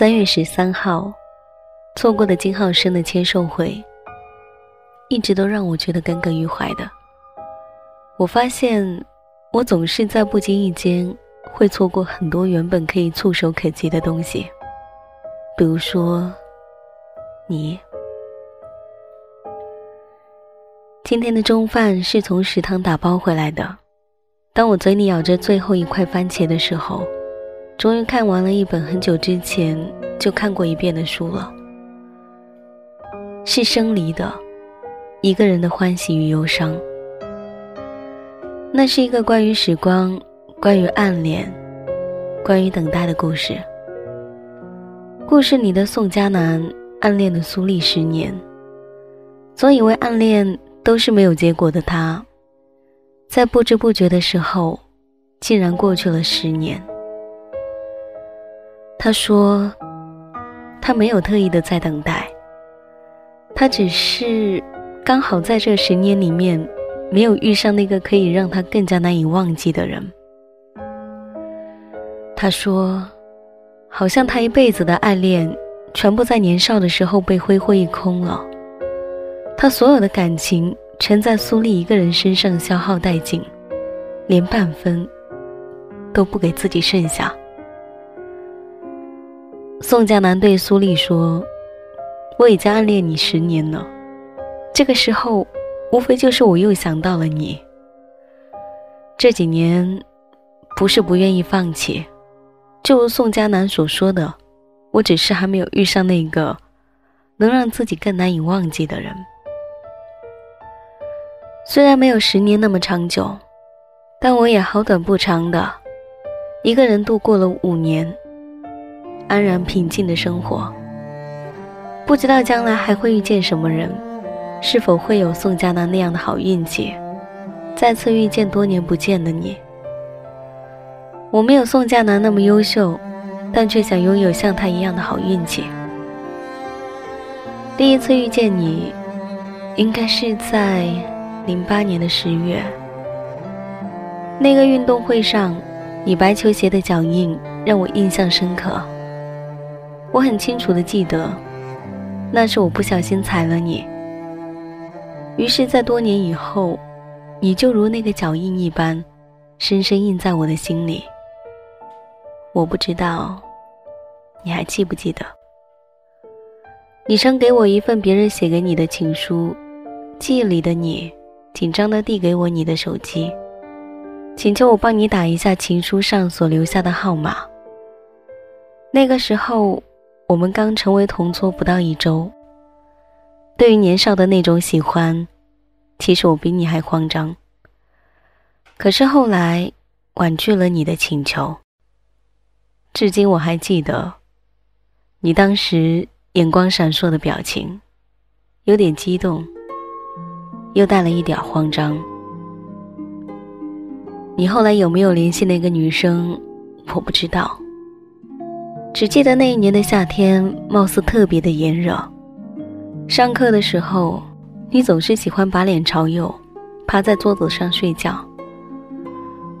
三月十三号，错过的金浩生的签售会，一直都让我觉得耿耿于怀的。我发现，我总是在不经意间会错过很多原本可以触手可及的东西，比如说，你。今天的中饭是从食堂打包回来的。当我嘴里咬着最后一块番茄的时候，终于看完了一本很久之前就看过一遍的书了。是生离的，一个人的欢喜与忧伤。那是一个关于时光、关于暗恋、关于等待的故事。故事里的宋佳楠暗恋的苏丽十年，总以为暗恋。都是没有结果的他，在不知不觉的时候，竟然过去了十年。他说，他没有特意的在等待，他只是刚好在这十年里面，没有遇上那个可以让他更加难以忘记的人。他说，好像他一辈子的爱恋，全部在年少的时候被挥霍一空了。他所有的感情全在苏丽一个人身上消耗殆尽，连半分都不给自己剩下。宋佳楠对苏丽说：“我已经暗恋你十年了，这个时候，无非就是我又想到了你。这几年，不是不愿意放弃，就如宋佳楠所说的，我只是还没有遇上那个能让自己更难以忘记的人。”虽然没有十年那么长久，但我也好短不长的，一个人度过了五年，安然平静的生活。不知道将来还会遇见什么人，是否会有宋佳楠那样的好运气，再次遇见多年不见的你。我没有宋佳楠那么优秀，但却想拥有像她一样的好运气。第一次遇见你，应该是在。零八年的十月，那个运动会上，你白球鞋的脚印让我印象深刻。我很清楚的记得，那是我不小心踩了你。于是，在多年以后，你就如那个脚印一般，深深印在我的心里。我不知道，你还记不记得？你曾给我一份别人写给你的情书，记忆里的你。紧张地递给我你的手机，请求我帮你打一下情书上所留下的号码。那个时候，我们刚成为同桌不到一周。对于年少的那种喜欢，其实我比你还慌张。可是后来，婉拒了你的请求。至今我还记得，你当时眼光闪烁的表情，有点激动。又带了一点慌张。你后来有没有联系那个女生？我不知道。只记得那一年的夏天，貌似特别的炎热。上课的时候，你总是喜欢把脸朝右，趴在桌子上睡觉。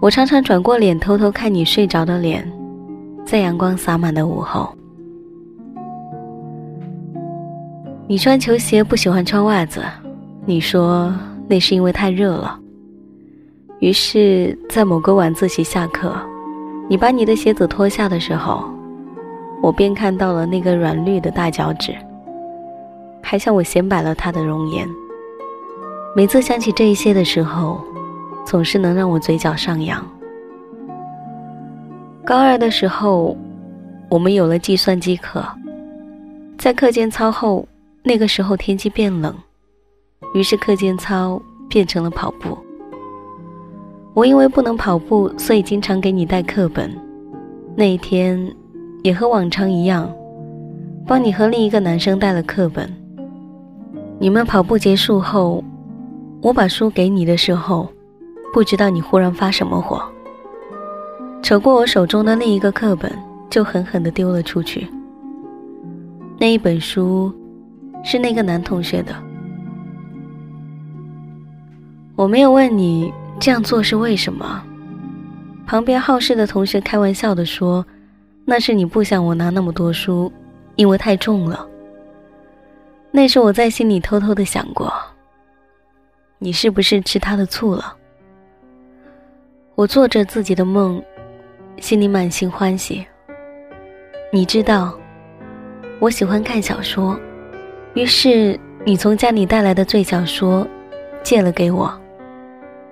我常常转过脸，偷偷看你睡着的脸，在阳光洒满的午后。你穿球鞋不喜欢穿袜子。你说那是因为太热了。于是，在某个晚自习下课，你把你的鞋子脱下的时候，我便看到了那个软绿的大脚趾，还向我显摆了他的容颜。每次想起这一些的时候，总是能让我嘴角上扬。高二的时候，我们有了计算机课，在课间操后，那个时候天气变冷。于是课间操变成了跑步。我因为不能跑步，所以经常给你带课本。那一天，也和往常一样，帮你和另一个男生带了课本。你们跑步结束后，我把书给你的时候，不知道你忽然发什么火，扯过我手中的另一个课本，就狠狠地丢了出去。那一本书，是那个男同学的。我没有问你这样做是为什么。旁边好事的同学开玩笑的说：“那是你不想我拿那么多书，因为太重了。那时我在心里偷偷的想过，你是不是吃他的醋了？我做着自己的梦，心里满心欢喜。你知道，我喜欢看小说，于是你从家里带来的最小说，借了给我。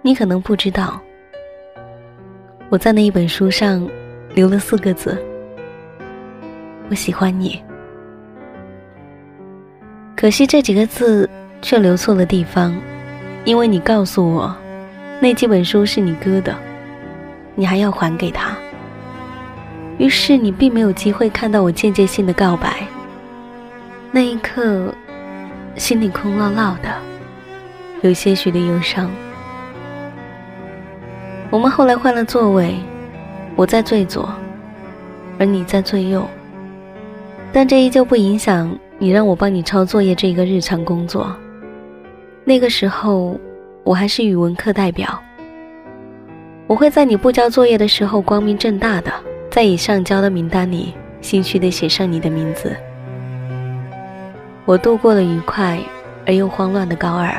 你可能不知道，我在那一本书上留了四个字。我喜欢你，可惜这几个字却留错了地方，因为你告诉我，那几本书是你哥的，你还要还给他。于是你并没有机会看到我间接性的告白。那一刻，心里空落落的，有些许的忧伤。我们后来换了座位，我在最左，而你在最右。但这依旧不影响你让我帮你抄作业这个日常工作。那个时候，我还是语文课代表。我会在你不交作业的时候光明正大的在已上交的名单里心虚的写上你的名字。我度过了愉快而又慌乱的高二。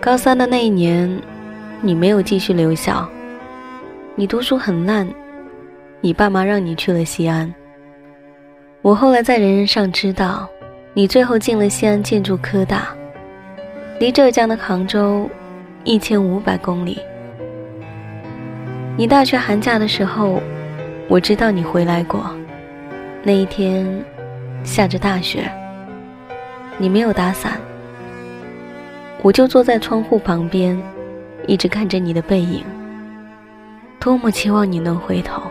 高三的那一年，你没有继续留校，你读书很烂，你爸妈让你去了西安。我后来在人人上知道，你最后进了西安建筑科大，离浙江的杭州一千五百公里。你大学寒假的时候，我知道你回来过，那一天下着大雪，你没有打伞，我就坐在窗户旁边，一直看着你的背影，多么期望你能回头，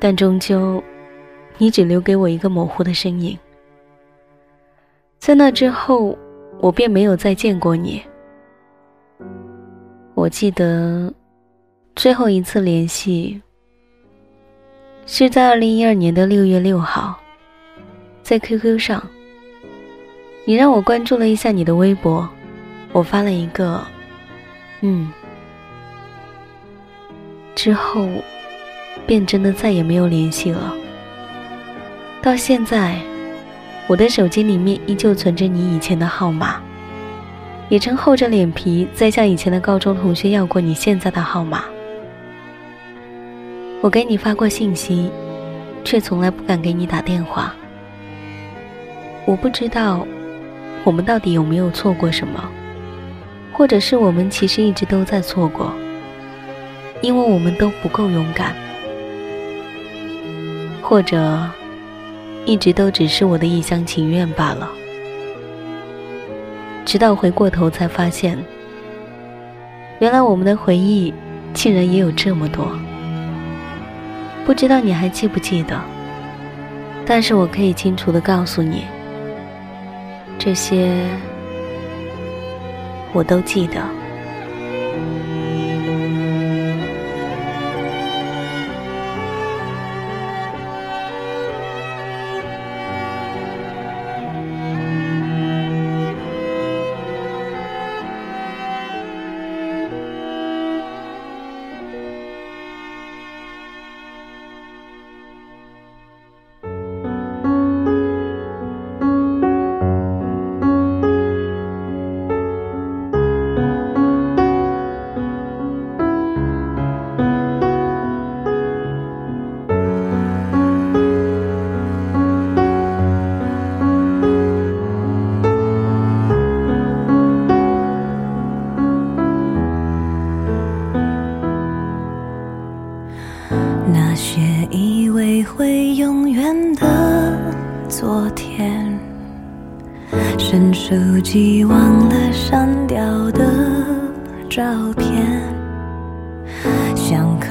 但终究。你只留给我一个模糊的身影，在那之后，我便没有再见过你。我记得最后一次联系是在二零一二年的六月六号，在 QQ 上，你让我关注了一下你的微博，我发了一个“嗯”，之后便真的再也没有联系了。到现在，我的手机里面依旧存着你以前的号码，也曾厚着脸皮再向以前的高中同学要过你现在的号码。我给你发过信息，却从来不敢给你打电话。我不知道，我们到底有没有错过什么，或者是我们其实一直都在错过，因为我们都不够勇敢，或者。一直都只是我的一厢情愿罢了。直到回过头才发现，原来我们的回忆竟然也有这么多。不知道你还记不记得？但是我可以清楚的告诉你，这些我都记得。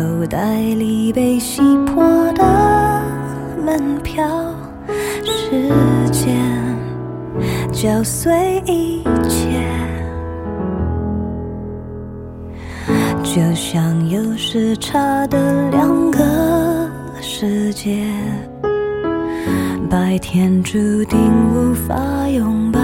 口袋里被洗破的门票，时间搅碎一切，就像有时差的两个世界，白天注定无法拥抱。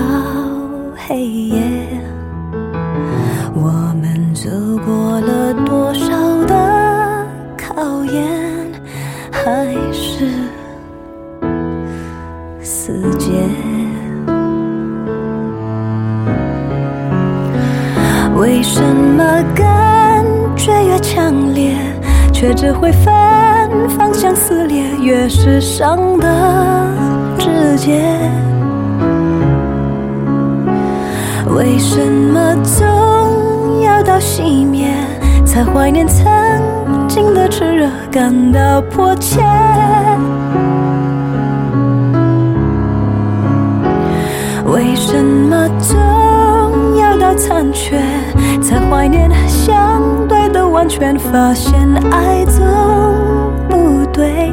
越是伤得直接？为什么总要到熄灭，才怀念曾经的炽热，感到迫切？为什么总要到残缺，才怀念相对的完全？发现爱总不对